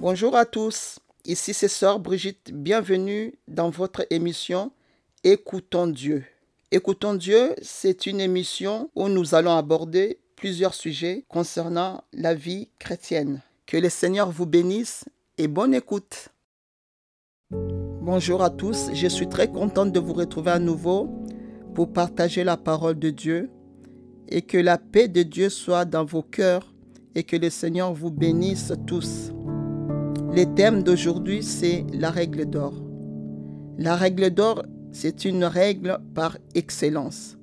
Bonjour à tous, ici c'est Sœur Brigitte, bienvenue dans votre émission Écoutons Dieu. Écoutons Dieu, c'est une émission où nous allons aborder plusieurs sujets concernant la vie chrétienne. Que le Seigneur vous bénisse et bonne écoute. Bonjour à tous, je suis très contente de vous retrouver à nouveau pour partager la parole de Dieu et que la paix de Dieu soit dans vos cœurs et que le Seigneur vous bénisse tous. Le thème d'aujourd'hui, c'est la règle d'or. La règle d'or, c'est une règle par excellence.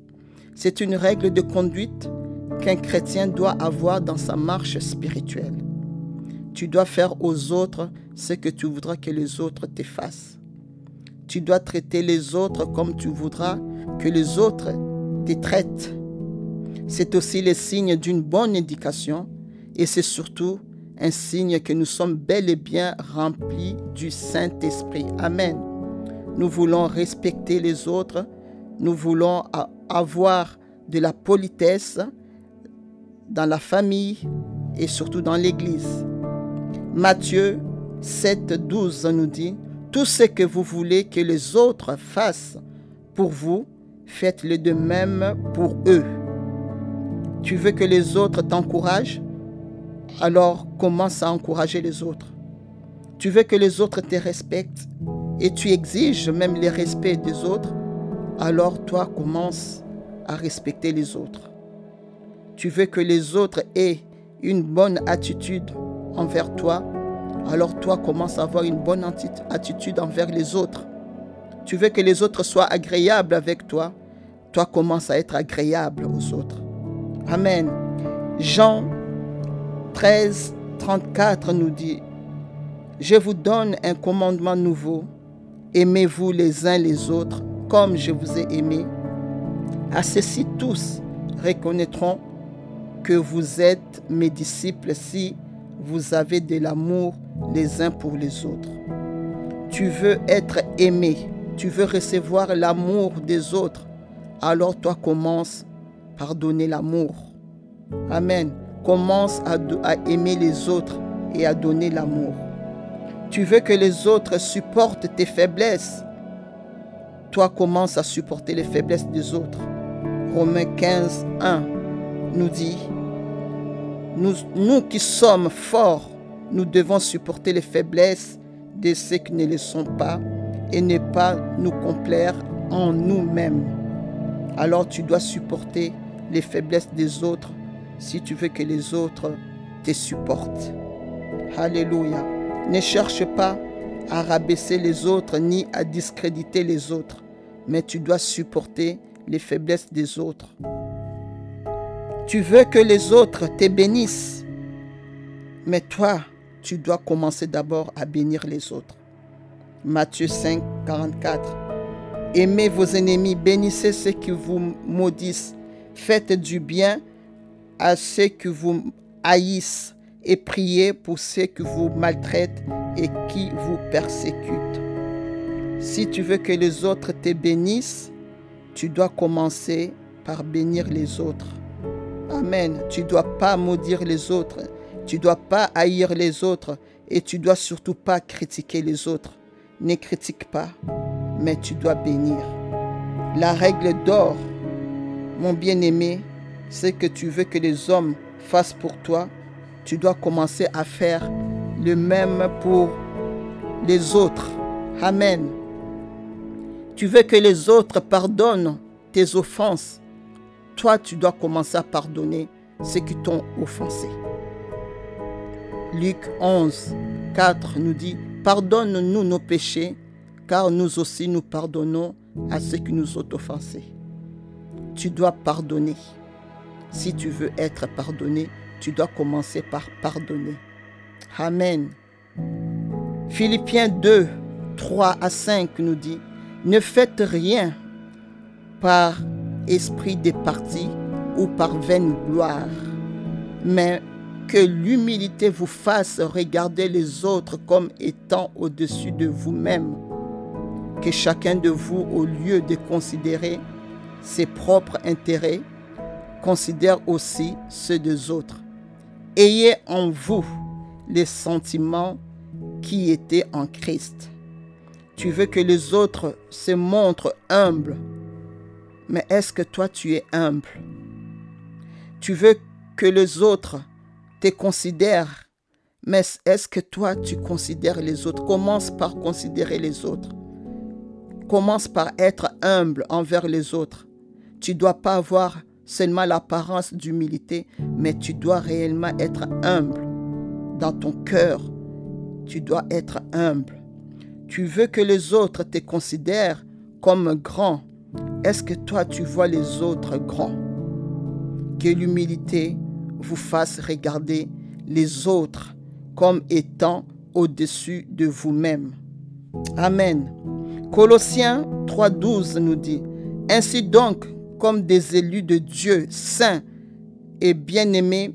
C'est une règle de conduite qu'un chrétien doit avoir dans sa marche spirituelle. Tu dois faire aux autres ce que tu voudras que les autres te fassent. Tu dois traiter les autres comme tu voudras que les autres te traitent. C'est aussi le signe d'une bonne éducation et c'est surtout un signe que nous sommes bel et bien remplis du Saint-Esprit. Amen. Nous voulons respecter les autres, nous voulons avoir de la politesse dans la famille et surtout dans l'Église. Matthieu 7, 12 nous dit, Tout ce que vous voulez que les autres fassent pour vous, faites-le de même pour eux. Tu veux que les autres t'encouragent? Alors commence à encourager les autres. Tu veux que les autres te respectent et tu exiges même le respect des autres, alors toi commence à respecter les autres. Tu veux que les autres aient une bonne attitude envers toi, alors toi commence à avoir une bonne attitude envers les autres. Tu veux que les autres soient agréables avec toi, toi commence à être agréable aux autres. Amen. Jean 13, 34 nous dit, Je vous donne un commandement nouveau, aimez-vous les uns les autres comme je vous ai aimé. À ceci tous reconnaîtront que vous êtes mes disciples si vous avez de l'amour les uns pour les autres. Tu veux être aimé, tu veux recevoir l'amour des autres, alors toi commence par donner l'amour. Amen. Commence à, aimer les autres et à donner l'amour. Tu veux que les autres supportent tes faiblesses. Toi commence à supporter les faiblesses des autres. Romains 15, 1 nous dit, nous, nous qui sommes forts, nous devons supporter les faiblesses de ceux qui ne le sont pas et ne pas nous complaire en nous-mêmes. Alors tu dois supporter les faiblesses des autres si tu veux que les autres te supportent. Alléluia. Ne cherche pas à rabaisser les autres ni à discréditer les autres, mais tu dois supporter les faiblesses des autres. Tu veux que les autres te bénissent, mais toi, tu dois commencer d'abord à bénir les autres. Matthieu 5, 44. Aimez vos ennemis, bénissez ceux qui vous maudissent, faites du bien à ceux qui vous haïssent et priez pour ceux qui vous maltraitent et qui vous persécutent. Si tu veux que les autres te bénissent, tu dois commencer par bénir les autres. Amen. Tu ne dois pas maudire les autres. Tu ne dois pas haïr les autres. Et tu dois surtout pas critiquer les autres. Ne critique pas, mais tu dois bénir. La règle d'or, mon bien-aimé, ce que tu veux que les hommes fassent pour toi, tu dois commencer à faire le même pour les autres. Amen. Tu veux que les autres pardonnent tes offenses. Toi, tu dois commencer à pardonner ceux qui t'ont offensé. Luc 11, 4 nous dit, Pardonne-nous nos péchés, car nous aussi nous pardonnons à ceux qui nous ont offensés. Tu dois pardonner. Si tu veux être pardonné, tu dois commencer par pardonner. Amen. Philippiens 2, 3 à 5 nous dit, ne faites rien par esprit de parti ou par vaine gloire, mais que l'humilité vous fasse regarder les autres comme étant au-dessus de vous-même. Que chacun de vous, au lieu de considérer ses propres intérêts, considère aussi ceux des autres. Ayez en vous les sentiments qui était en Christ. Tu veux que les autres se montrent humbles. Mais est-ce que toi tu es humble? Tu veux que les autres te considèrent. Mais est-ce que toi tu considères les autres? Commence par considérer les autres. Commence par être humble envers les autres. Tu ne dois pas avoir seulement l'apparence d'humilité, mais tu dois réellement être humble dans ton cœur. Tu dois être humble. Tu veux que les autres te considèrent comme grand. Est-ce que toi tu vois les autres grands? Que l'humilité vous fasse regarder les autres comme étant au-dessus de vous-même. Amen. Colossiens 3.12 nous dit, Ainsi donc, comme des élus de Dieu saints et bien-aimés,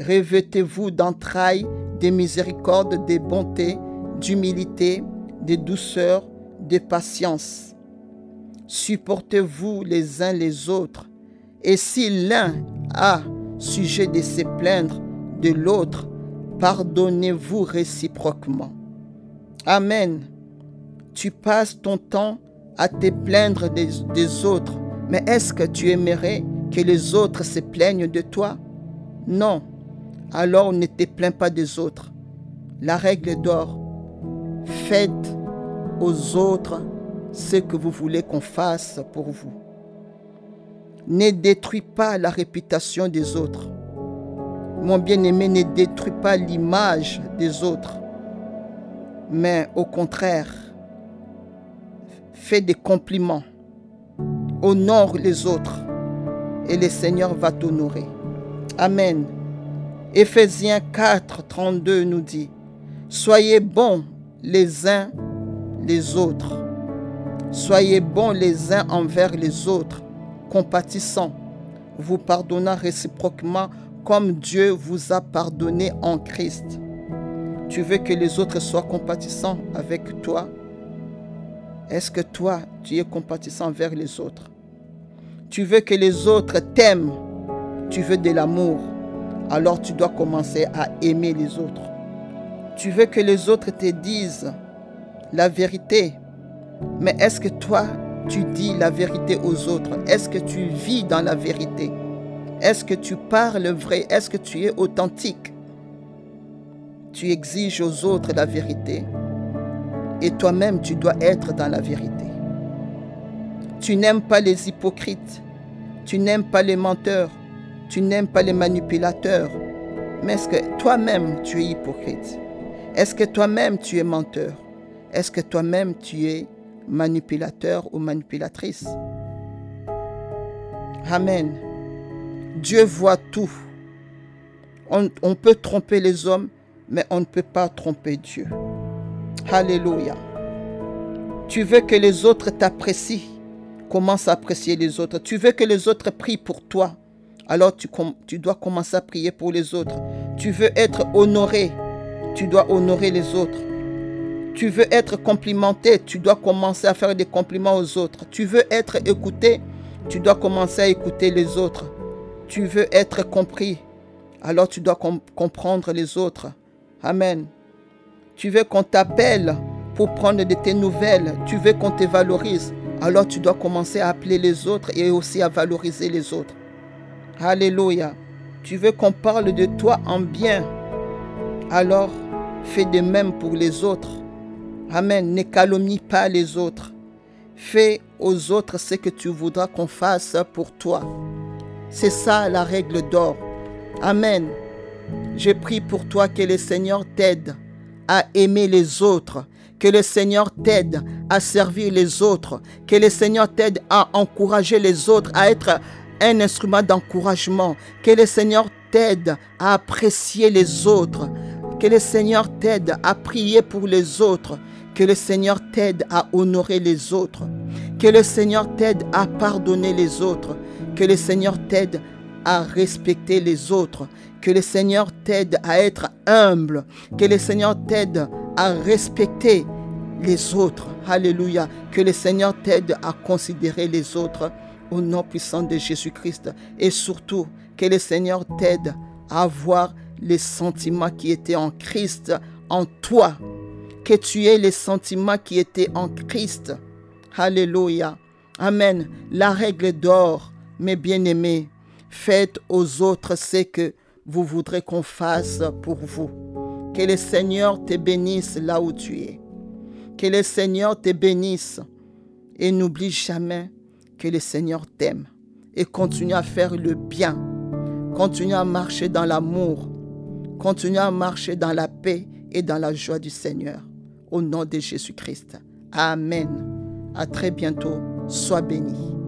revêtez-vous d'entrailles, de miséricorde, de bonté, d'humilité, de douceur, de patience. Supportez-vous les uns les autres, et si l'un a sujet de se plaindre de l'autre, pardonnez-vous réciproquement. Amen. Tu passes ton temps à te plaindre des, des autres, mais est-ce que tu aimerais que les autres se plaignent de toi? Non. Alors ne te plains pas des autres. La règle d'or, faites aux autres ce que vous voulez qu'on fasse pour vous. Ne détruis pas la réputation des autres. Mon bien-aimé, ne détruis pas l'image des autres. Mais au contraire, fais des compliments. Honore les autres et le Seigneur va t'honorer. Amen. Éphésiens 4, 32 nous dit, Soyez bons les uns les autres. Soyez bons les uns envers les autres, compatissants, vous pardonnant réciproquement comme Dieu vous a pardonné en Christ. Tu veux que les autres soient compatissants avec toi? Est-ce que toi, tu es compatissant envers les autres? Tu veux que les autres t'aiment Tu veux de l'amour Alors tu dois commencer à aimer les autres. Tu veux que les autres te disent la vérité. Mais est-ce que toi, tu dis la vérité aux autres? Est-ce que tu vis dans la vérité? Est-ce que tu parles vrai? Est-ce que tu es authentique? Tu exiges aux autres la vérité. Et toi-même, tu dois être dans la vérité. Tu n'aimes pas les hypocrites. Tu n'aimes pas les menteurs. Tu n'aimes pas les manipulateurs. Mais est-ce que toi-même, tu es hypocrite? Est-ce que toi-même, tu es menteur? Est-ce que toi-même tu es manipulateur ou manipulatrice? Amen. Dieu voit tout. On, peut tromper les hommes, mais on ne peut pas tromper Dieu. Alléluia. Tu veux que les autres t'apprécient? Commence à apprécier les autres. Tu veux que les autres prient pour toi. Alors tu, dois commencer à prier pour les autres. Tu veux être honoré. Tu dois honorer les autres. Tu veux être complimenté, tu dois commencer à faire des compliments aux autres. Tu veux être écouté, tu dois commencer à écouter les autres. Tu veux être compris, alors tu dois comprendre les autres. Amen. Tu veux qu'on t'appelle pour prendre de tes nouvelles. Tu veux qu'on te valorise. Alors tu dois commencer à appeler les autres et aussi à valoriser les autres. Alléluia. Tu veux qu'on parle de toi en bien. Alors fais de même pour les autres. Amen. Ne calomnie pas les autres. Fais aux autres ce que tu voudras qu'on fasse pour toi. C'est ça la règle d'or. Amen. Je prie pour toi que le Seigneur t'aide à aimer les autres, que le Seigneur t'aide à servir les autres, que le Seigneur t'aide à encourager les autres, à être un instrument d'encouragement, que le Seigneur t'aide à apprécier les autres, que le Seigneur t'aide à prier pour les autres, que le Seigneur t'aide à honorer les autres. Que le Seigneur t'aide à pardonner les autres. Que le Seigneur t'aide à respecter les autres. Que le Seigneur t'aide à être humble. Que le Seigneur t'aide à respecter les autres. Alléluia. Que le Seigneur t'aide à considérer les autres au nom puissant de Jésus-Christ. Et surtout, que le Seigneur t'aide à avoir les sentiments qui étaient en Christ, en toi que tu aies les sentiments qui étaient en Christ. Alléluia. Amen. La règle d'or, mes bien-aimés, faites aux autres ce que vous voudrez qu'on fasse pour vous. Que le Seigneur te bénisse là où tu es. Que le Seigneur te bénisse. Et n'oublie jamais que le Seigneur t'aime. Et continue à faire le bien. Continue à marcher dans l'amour. Continue à marcher dans la paix et dans la joie du Seigneur. Au nom de Jésus-Christ. Amen. À très bientôt. Sois béni.